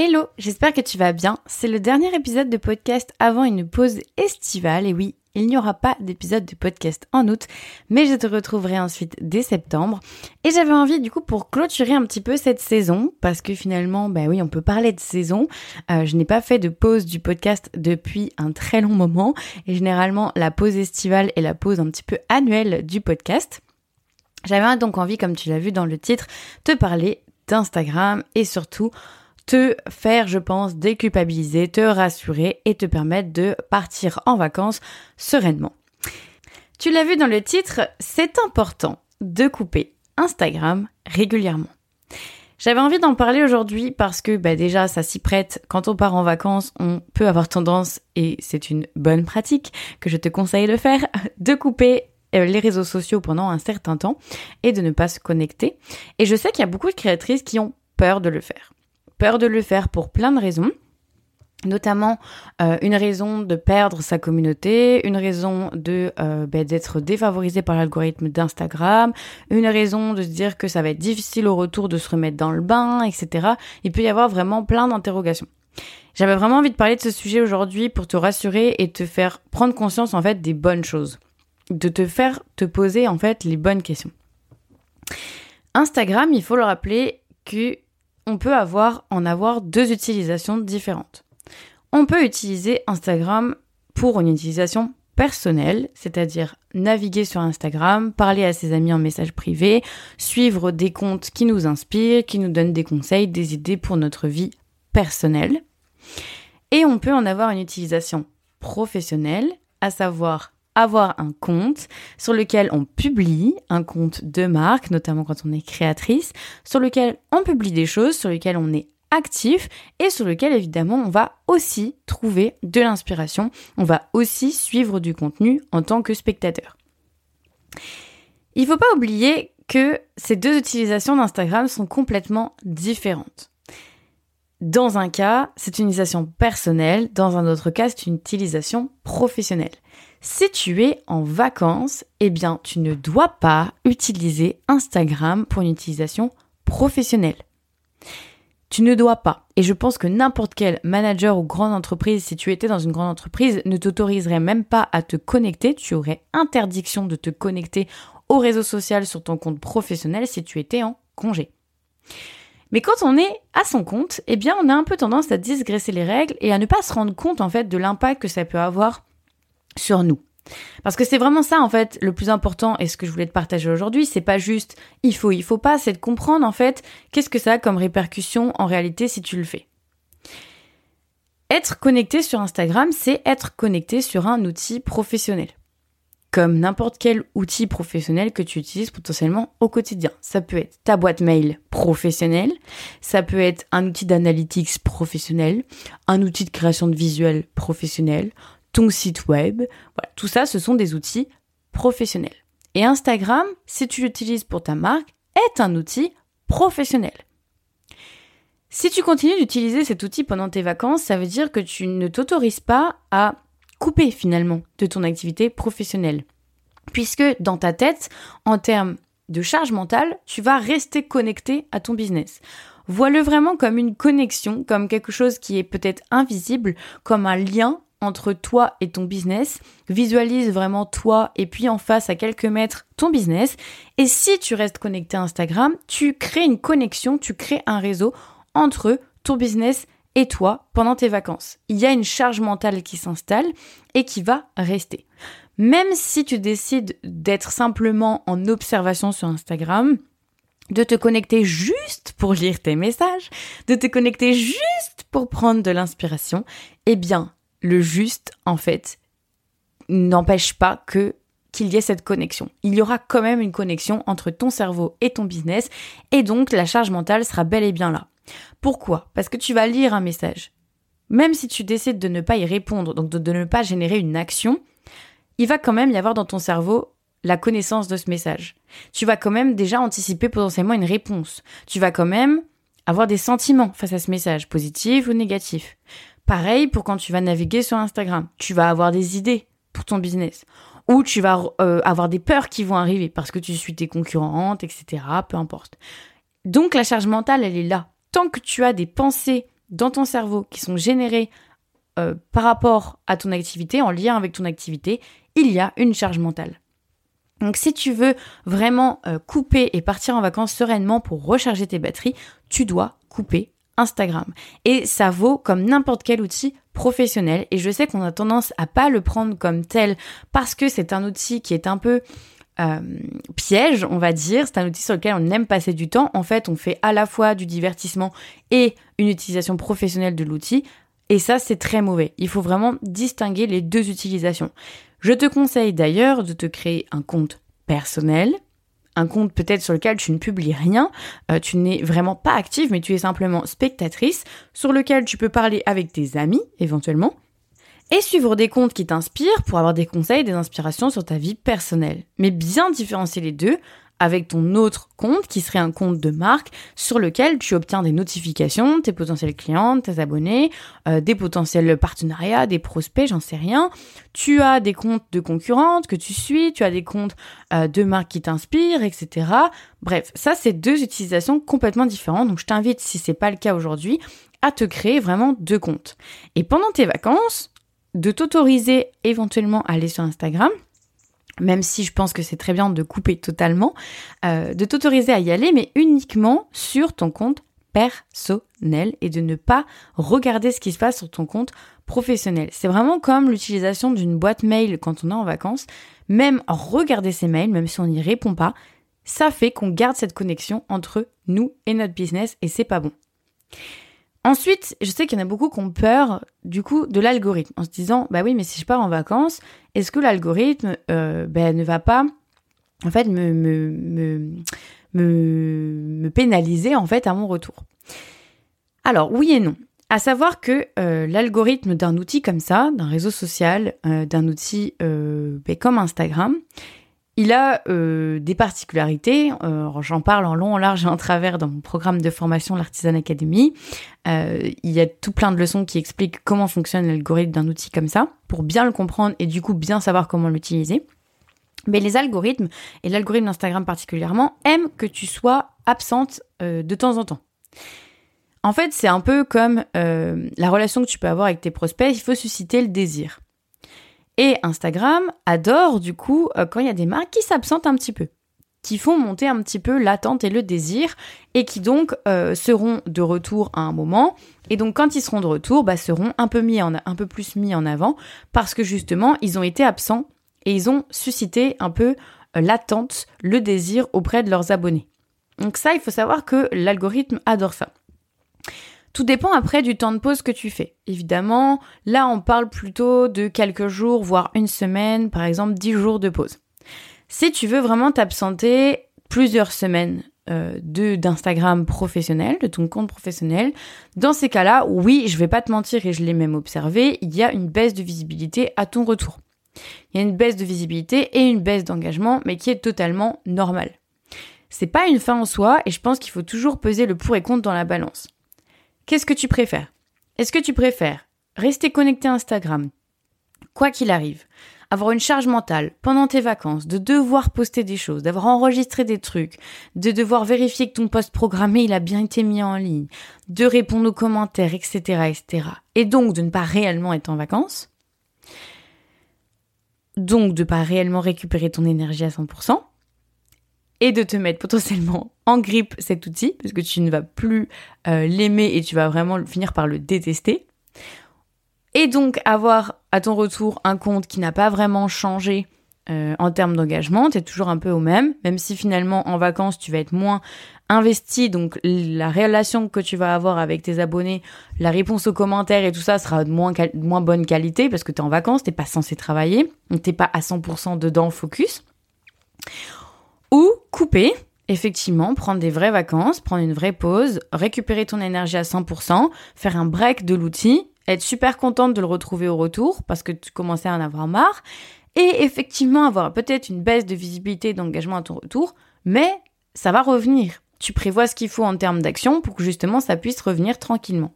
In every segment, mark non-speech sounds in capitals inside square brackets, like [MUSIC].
Hello, j'espère que tu vas bien. C'est le dernier épisode de podcast avant une pause estivale. Et oui, il n'y aura pas d'épisode de podcast en août, mais je te retrouverai ensuite dès septembre. Et j'avais envie du coup pour clôturer un petit peu cette saison, parce que finalement, bah oui, on peut parler de saison. Euh, je n'ai pas fait de pause du podcast depuis un très long moment, et généralement la pause estivale est la pause un petit peu annuelle du podcast. J'avais donc envie, comme tu l'as vu dans le titre, te parler d'Instagram et surtout te faire, je pense, déculpabiliser, te rassurer et te permettre de partir en vacances sereinement. Tu l'as vu dans le titre, c'est important de couper Instagram régulièrement. J'avais envie d'en parler aujourd'hui parce que bah déjà ça s'y prête. Quand on part en vacances, on peut avoir tendance, et c'est une bonne pratique que je te conseille de faire, [LAUGHS] de couper euh, les réseaux sociaux pendant un certain temps et de ne pas se connecter. Et je sais qu'il y a beaucoup de créatrices qui ont peur de le faire peur de le faire pour plein de raisons notamment euh, une raison de perdre sa communauté, une raison de euh, ben, d'être défavorisé par l'algorithme d'Instagram, une raison de se dire que ça va être difficile au retour de se remettre dans le bain, etc. Il peut y avoir vraiment plein d'interrogations. J'avais vraiment envie de parler de ce sujet aujourd'hui pour te rassurer et te faire prendre conscience en fait des bonnes choses, de te faire te poser en fait les bonnes questions. Instagram, il faut le rappeler que on peut avoir, en avoir deux utilisations différentes. On peut utiliser Instagram pour une utilisation personnelle, c'est-à-dire naviguer sur Instagram, parler à ses amis en message privé, suivre des comptes qui nous inspirent, qui nous donnent des conseils, des idées pour notre vie personnelle. Et on peut en avoir une utilisation professionnelle, à savoir avoir un compte sur lequel on publie, un compte de marque, notamment quand on est créatrice, sur lequel on publie des choses, sur lequel on est actif et sur lequel évidemment on va aussi trouver de l'inspiration, on va aussi suivre du contenu en tant que spectateur. Il ne faut pas oublier que ces deux utilisations d'Instagram sont complètement différentes. Dans un cas, c'est une utilisation personnelle, dans un autre cas, c'est une utilisation professionnelle. Si tu es en vacances, eh bien, tu ne dois pas utiliser Instagram pour une utilisation professionnelle. Tu ne dois pas. Et je pense que n'importe quel manager ou grande entreprise, si tu étais dans une grande entreprise, ne t'autoriserait même pas à te connecter. Tu aurais interdiction de te connecter au réseau social sur ton compte professionnel si tu étais en congé. Mais quand on est à son compte, eh bien, on a un peu tendance à disgresser les règles et à ne pas se rendre compte, en fait, de l'impact que ça peut avoir sur nous. Parce que c'est vraiment ça en fait le plus important et ce que je voulais te partager aujourd'hui, c'est pas juste il faut, il faut pas, c'est de comprendre en fait qu'est-ce que ça a comme répercussion en réalité si tu le fais. Être connecté sur Instagram, c'est être connecté sur un outil professionnel. Comme n'importe quel outil professionnel que tu utilises potentiellement au quotidien. Ça peut être ta boîte mail professionnelle, ça peut être un outil d'analytics professionnel, un outil de création de visuels professionnel, ton site web. Tout ça, ce sont des outils professionnels. Et Instagram, si tu l'utilises pour ta marque, est un outil professionnel. Si tu continues d'utiliser cet outil pendant tes vacances, ça veut dire que tu ne t'autorises pas à couper finalement de ton activité professionnelle. Puisque dans ta tête, en termes de charge mentale, tu vas rester connecté à ton business. Vois-le vraiment comme une connexion, comme quelque chose qui est peut-être invisible, comme un lien entre toi et ton business, visualise vraiment toi et puis en face à quelques mètres ton business. Et si tu restes connecté à Instagram, tu crées une connexion, tu crées un réseau entre ton business et toi pendant tes vacances. Il y a une charge mentale qui s'installe et qui va rester. Même si tu décides d'être simplement en observation sur Instagram, de te connecter juste pour lire tes messages, de te connecter juste pour prendre de l'inspiration, eh bien, le juste, en fait, n'empêche pas que qu'il y ait cette connexion. Il y aura quand même une connexion entre ton cerveau et ton business, et donc la charge mentale sera bel et bien là. Pourquoi? Parce que tu vas lire un message. Même si tu décides de ne pas y répondre, donc de, de ne pas générer une action, il va quand même y avoir dans ton cerveau la connaissance de ce message. Tu vas quand même déjà anticiper potentiellement une réponse. Tu vas quand même avoir des sentiments face à ce message, positif ou négatif. Pareil pour quand tu vas naviguer sur Instagram. Tu vas avoir des idées pour ton business. Ou tu vas euh, avoir des peurs qui vont arriver parce que tu suis tes concurrentes, etc. Peu importe. Donc la charge mentale, elle est là. Tant que tu as des pensées dans ton cerveau qui sont générés euh, par rapport à ton activité, en lien avec ton activité, il y a une charge mentale. Donc si tu veux vraiment euh, couper et partir en vacances sereinement pour recharger tes batteries, tu dois couper Instagram. Et ça vaut comme n'importe quel outil professionnel. Et je sais qu'on a tendance à pas le prendre comme tel parce que c'est un outil qui est un peu euh, piège, on va dire. C'est un outil sur lequel on aime passer du temps. En fait, on fait à la fois du divertissement et une utilisation professionnelle de l'outil. Et ça, c'est très mauvais. Il faut vraiment distinguer les deux utilisations. Je te conseille d'ailleurs de te créer un compte personnel, un compte peut-être sur lequel tu ne publies rien, euh, tu n'es vraiment pas active, mais tu es simplement spectatrice, sur lequel tu peux parler avec tes amis éventuellement, et suivre des comptes qui t'inspirent pour avoir des conseils, des inspirations sur ta vie personnelle. Mais bien différencier les deux avec ton autre compte qui serait un compte de marque sur lequel tu obtiens des notifications, tes potentiels clients, tes abonnés, euh, des potentiels partenariats, des prospects, j'en sais rien. Tu as des comptes de concurrentes que tu suis, tu as des comptes euh, de marques qui t'inspirent, etc. Bref, ça c'est deux utilisations complètement différentes. Donc je t'invite, si c'est pas le cas aujourd'hui, à te créer vraiment deux comptes. Et pendant tes vacances, de t'autoriser éventuellement à aller sur Instagram même si je pense que c'est très bien de couper totalement, euh, de t'autoriser à y aller, mais uniquement sur ton compte personnel et de ne pas regarder ce qui se passe sur ton compte professionnel. C'est vraiment comme l'utilisation d'une boîte mail quand on est en vacances. Même regarder ses mails, même si on n'y répond pas, ça fait qu'on garde cette connexion entre nous et notre business et c'est pas bon. Ensuite, je sais qu'il y en a beaucoup qui ont peur du coup de l'algorithme en se disant bah oui mais si je pars en vacances, est-ce que l'algorithme euh, ben, ne va pas en fait me, me, me, pénaliser en fait à mon retour? Alors oui et non. À savoir que euh, l'algorithme d'un outil comme ça, d'un réseau social, euh, d'un outil ben, comme Instagram, il a euh, des particularités, euh, j'en parle en long, en large et en travers dans mon programme de formation l'Artisan Academy. Euh, il y a tout plein de leçons qui expliquent comment fonctionne l'algorithme d'un outil comme ça, pour bien le comprendre et du coup bien savoir comment l'utiliser. Mais les algorithmes, et l'algorithme d'Instagram particulièrement, aiment que tu sois absente de temps en temps. En fait, c'est un peu comme la relation que tu peux avoir avec tes prospects, il faut susciter le désir. Et Instagram adore du coup euh, quand il y a des marques qui s'absentent un petit peu, qui font monter un petit peu l'attente et le désir, et qui donc euh, seront de retour à un moment. Et donc quand ils seront de retour, bah, seront un peu plus mis en avant parce que justement ils ont été absents et ils ont suscité un peu euh, l'attente, le désir auprès de leurs abonnés. Donc ça, il faut savoir que l'algorithme adore ça. Tout dépend après du temps de pause que tu fais. Évidemment, là on parle plutôt de quelques jours, voire une semaine, par exemple 10 jours de pause. Si tu veux vraiment t'absenter plusieurs semaines euh, d'Instagram professionnel, de ton compte professionnel, dans ces cas-là, oui, je vais pas te mentir et je l'ai même observé, il y a une baisse de visibilité à ton retour. Il y a une baisse de visibilité et une baisse d'engagement, mais qui est totalement normale. C'est pas une fin en soi et je pense qu'il faut toujours peser le pour et contre dans la balance. Qu'est-ce que tu préfères? Est-ce que tu préfères rester connecté à Instagram, quoi qu'il arrive, avoir une charge mentale pendant tes vacances, de devoir poster des choses, d'avoir enregistré des trucs, de devoir vérifier que ton post programmé il a bien été mis en ligne, de répondre aux commentaires, etc., etc. Et donc de ne pas réellement être en vacances, donc de ne pas réellement récupérer ton énergie à 100%, et de te mettre potentiellement en grippe cet outil, parce que tu ne vas plus euh, l'aimer et tu vas vraiment finir par le détester. Et donc avoir à ton retour un compte qui n'a pas vraiment changé euh, en termes d'engagement, tu es toujours un peu au même, même si finalement en vacances tu vas être moins investi, donc la relation que tu vas avoir avec tes abonnés, la réponse aux commentaires et tout ça sera de moins, moins bonne qualité parce que tu es en vacances, t'es pas censé travailler, t'es pas à 100% dedans focus. Ou couper, effectivement, prendre des vraies vacances, prendre une vraie pause, récupérer ton énergie à 100%, faire un break de l'outil, être super contente de le retrouver au retour parce que tu commençais à en avoir marre, et effectivement avoir peut-être une baisse de visibilité d'engagement à ton retour, mais ça va revenir. Tu prévois ce qu'il faut en termes d'action pour que justement ça puisse revenir tranquillement.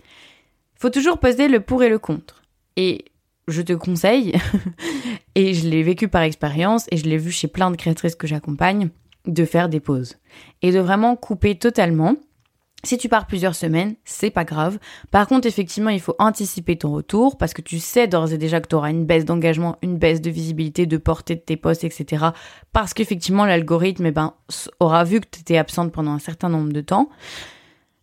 Il faut toujours peser le pour et le contre. Et je te conseille, [LAUGHS] et je l'ai vécu par expérience, et je l'ai vu chez plein de créatrices que j'accompagne, de faire des pauses. Et de vraiment couper totalement. Si tu pars plusieurs semaines, c'est pas grave. Par contre, effectivement, il faut anticiper ton retour parce que tu sais d'ores et déjà que tu auras une baisse d'engagement, une baisse de visibilité, de portée de tes posts, etc. Parce qu'effectivement, l'algorithme eh ben, aura vu que tu étais absente pendant un certain nombre de temps.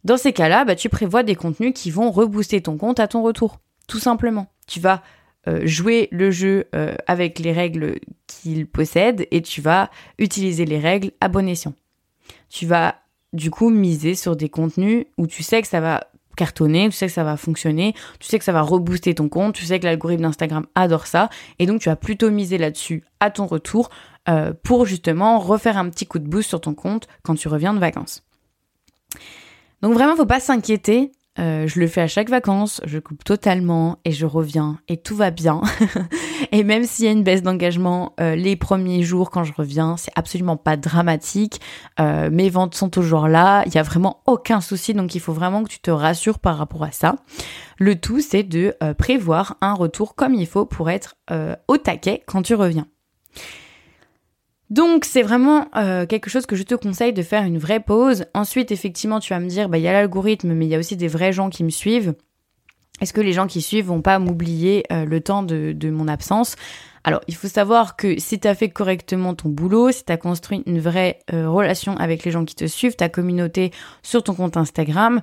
Dans ces cas-là, bah, tu prévois des contenus qui vont rebooster ton compte à ton retour. Tout simplement. Tu vas jouer le jeu euh, avec les règles qu'il possède et tu vas utiliser les règles à bon escient. Tu vas du coup miser sur des contenus où tu sais que ça va cartonner, tu sais que ça va fonctionner, tu sais que ça va rebooster ton compte, tu sais que l'algorithme d'Instagram adore ça, et donc tu vas plutôt miser là-dessus à ton retour euh, pour justement refaire un petit coup de boost sur ton compte quand tu reviens de vacances. Donc vraiment, faut pas s'inquiéter. Euh, je le fais à chaque vacances, je coupe totalement et je reviens et tout va bien. [LAUGHS] et même s'il y a une baisse d'engagement euh, les premiers jours quand je reviens, c'est absolument pas dramatique. Euh, mes ventes sont toujours là, il y a vraiment aucun souci, donc il faut vraiment que tu te rassures par rapport à ça. Le tout, c'est de prévoir un retour comme il faut pour être au taquet quand tu reviens. Donc c'est vraiment euh, quelque chose que je te conseille de faire une vraie pause. Ensuite, effectivement, tu vas me dire, bah il y a l'algorithme, mais il y a aussi des vrais gens qui me suivent. Est-ce que les gens qui suivent vont pas m'oublier euh, le temps de, mon absence? Alors, il faut savoir que si tu as fait correctement ton boulot, si tu as construit une vraie euh, relation avec les gens qui te suivent, ta communauté sur ton compte Instagram,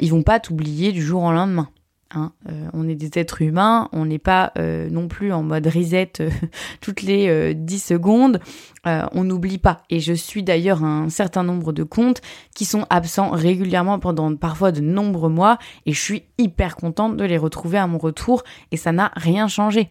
ils vont pas t'oublier du jour au lendemain. Hein. Euh, on est des êtres humains, on n'est pas euh, non plus en mode reset euh, [LAUGHS] toutes les 10 secondes, on n'oublie pas. Et je suis d'ailleurs un certain nombre de comptes qui sont absents régulièrement pendant parfois de nombreux mois et je suis hyper contente de les retrouver à mon retour et ça n'a rien changé.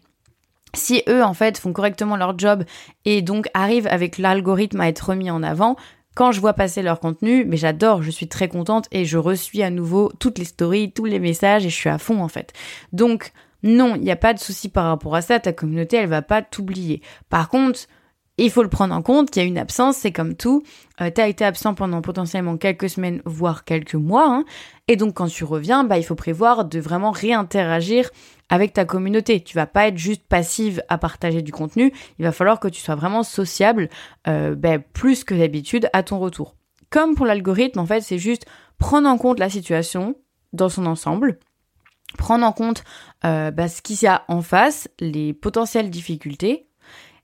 Si eux en fait font correctement leur job et donc arrivent avec l'algorithme à être remis en avant, quand je vois passer leur contenu, mais j'adore, je suis très contente et je reçois à nouveau toutes les stories, tous les messages et je suis à fond en fait. Donc non, il n'y a pas de souci par rapport à ça, ta communauté elle va pas t'oublier. Par contre, il faut le prendre en compte qu'il y a une absence, c'est comme tout. Euh, tu as été absent pendant potentiellement quelques semaines, voire quelques mois. Hein. et donc quand tu reviens, bah, il faut prévoir de vraiment réinteragir avec ta communauté. Tu vas pas être juste passive à partager du contenu, il va falloir que tu sois vraiment sociable, euh, ben, plus que d'habitude, à ton retour. Comme pour l'algorithme, en fait, c'est juste prendre en compte la situation dans son ensemble, prendre en compte euh, ben, ce qu'il y a en face, les potentielles difficultés,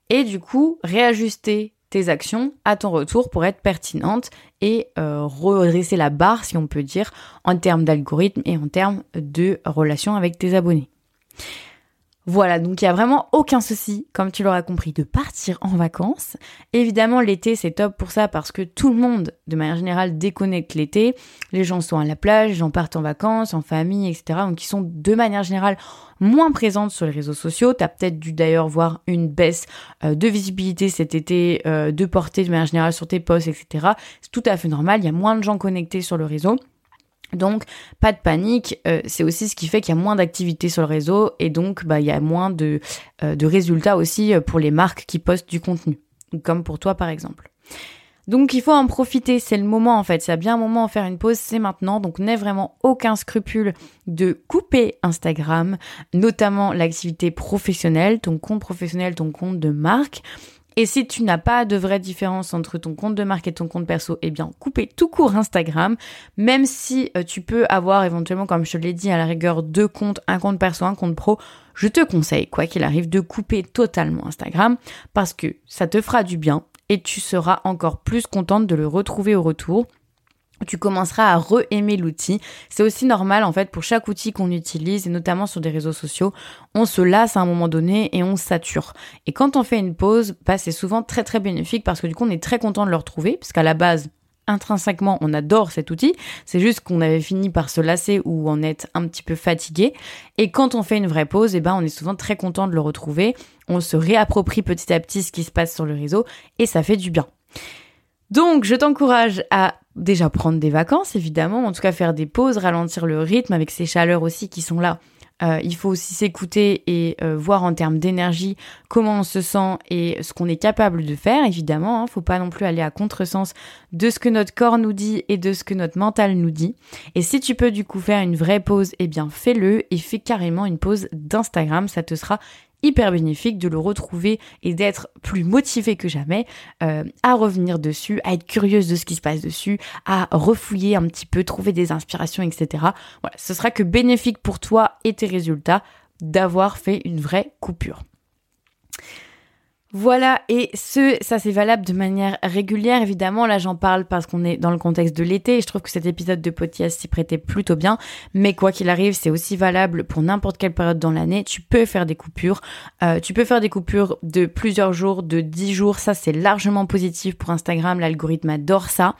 et du coup réajuster tes actions à ton retour pour être pertinentes et euh, redresser la barre, si on peut dire, en termes d'algorithme et en termes de relations avec tes abonnés. Voilà, donc il n'y a vraiment aucun souci, comme tu l'auras compris, de partir en vacances. Évidemment, l'été, c'est top pour ça parce que tout le monde, de manière générale, déconnecte l'été. Les gens sont à la plage, les gens partent en vacances, en famille, etc. Donc ils sont de manière générale moins présentes sur les réseaux sociaux. Tu peut-être dû d'ailleurs voir une baisse euh, de visibilité cet été, euh, de portée de manière générale sur tes posts, etc. C'est tout à fait normal, il y a moins de gens connectés sur le réseau. Donc, pas de panique, euh, c'est aussi ce qui fait qu'il y a moins d'activité sur le réseau et donc bah, il y a moins de, euh, de résultats aussi euh, pour les marques qui postent du contenu, comme pour toi par exemple. Donc il faut en profiter, c'est le moment en fait, c'est bien un moment à faire une pause, c'est maintenant, donc n'aie vraiment aucun scrupule de couper Instagram, notamment l'activité professionnelle, ton compte professionnel, ton compte de marque, et si tu n'as pas de vraie différence entre ton compte de marque et ton compte perso, eh bien, coupez tout court Instagram, même si euh, tu peux avoir éventuellement, comme je te l'ai dit, à la rigueur deux comptes, un compte perso, un compte pro, je te conseille, quoi qu'il arrive, de couper totalement Instagram parce que ça te fera du bien et tu seras encore plus contente de le retrouver au retour tu commenceras à re-aimer l'outil. C'est aussi normal en fait pour chaque outil qu'on utilise et notamment sur des réseaux sociaux, on se lasse à un moment donné et on sature. Et quand on fait une pause, bah, c'est souvent très très bénéfique parce que du coup on est très content de le retrouver parce qu'à la base intrinsèquement, on adore cet outil. C'est juste qu'on avait fini par se lasser ou en être un petit peu fatigué. Et quand on fait une vraie pause, eh ben, on est souvent très content de le retrouver. On se réapproprie petit à petit ce qui se passe sur le réseau et ça fait du bien. Donc, je t'encourage à déjà prendre des vacances, évidemment, en tout cas faire des pauses, ralentir le rythme avec ces chaleurs aussi qui sont là. Euh, il faut aussi s'écouter et euh, voir en termes d'énergie comment on se sent et ce qu'on est capable de faire, évidemment. Hein, faut pas non plus aller à contresens de ce que notre corps nous dit et de ce que notre mental nous dit. Et si tu peux du coup faire une vraie pause, eh bien fais-le et fais carrément une pause d'Instagram, ça te sera hyper bénéfique de le retrouver et d'être plus motivé que jamais euh, à revenir dessus, à être curieuse de ce qui se passe dessus, à refouiller un petit peu, trouver des inspirations, etc. Voilà, ce sera que bénéfique pour toi et tes résultats d'avoir fait une vraie coupure. Voilà, et ce, ça c'est valable de manière régulière, évidemment. Là, j'en parle parce qu'on est dans le contexte de l'été et je trouve que cet épisode de podcast s'y prêtait plutôt bien. Mais quoi qu'il arrive, c'est aussi valable pour n'importe quelle période dans l'année. Tu peux faire des coupures. Euh, tu peux faire des coupures de plusieurs jours, de 10 jours. Ça, c'est largement positif pour Instagram. L'algorithme adore ça.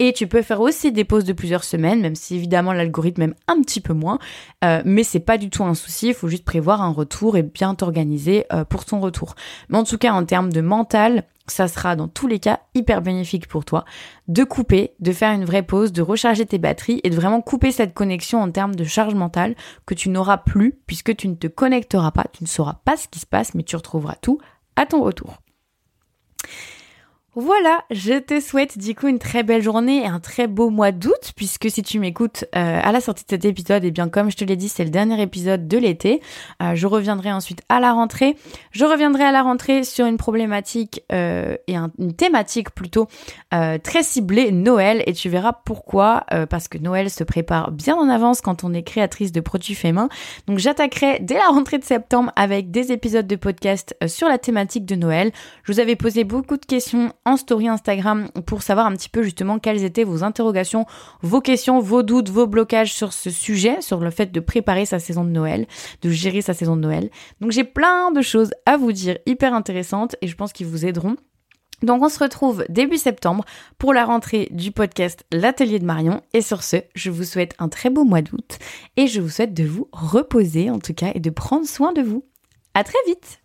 Et tu peux faire aussi des pauses de plusieurs semaines, même si évidemment l'algorithme aime un petit peu moins. Euh, mais c'est pas du tout un souci. Il faut juste prévoir un retour et bien t'organiser euh, pour ton retour. Mais en tout cas, en termes de mental, ça sera dans tous les cas hyper bénéfique pour toi de couper, de faire une vraie pause, de recharger tes batteries et de vraiment couper cette connexion en termes de charge mentale que tu n'auras plus puisque tu ne te connecteras pas, tu ne sauras pas ce qui se passe mais tu retrouveras tout à ton retour. Voilà, je te souhaite du coup une très belle journée et un très beau mois d'août, puisque si tu m'écoutes euh, à la sortie de cet épisode, et eh bien comme je te l'ai dit, c'est le dernier épisode de l'été. Euh, je reviendrai ensuite à la rentrée. Je reviendrai à la rentrée sur une problématique euh, et une thématique plutôt très ciblée, Noël, et tu verras pourquoi, parce que Noël se prépare bien en avance quand on est créatrice de produits faits main. Donc j'attaquerai dès la rentrée de septembre avec des épisodes de podcast sur la thématique de Noël. Je vous avais posé beaucoup de questions en story Instagram pour savoir un petit peu justement quelles étaient vos interrogations, vos questions, vos doutes, vos blocages sur ce sujet, sur le fait de préparer sa saison de Noël, de gérer sa saison de Noël. Donc j'ai plein de choses à vous dire hyper intéressantes et je pense qu'ils vous aideront. Donc on se retrouve début septembre pour la rentrée du podcast L'Atelier de Marion. Et sur ce, je vous souhaite un très beau mois d'août et je vous souhaite de vous reposer en tout cas et de prendre soin de vous. À très vite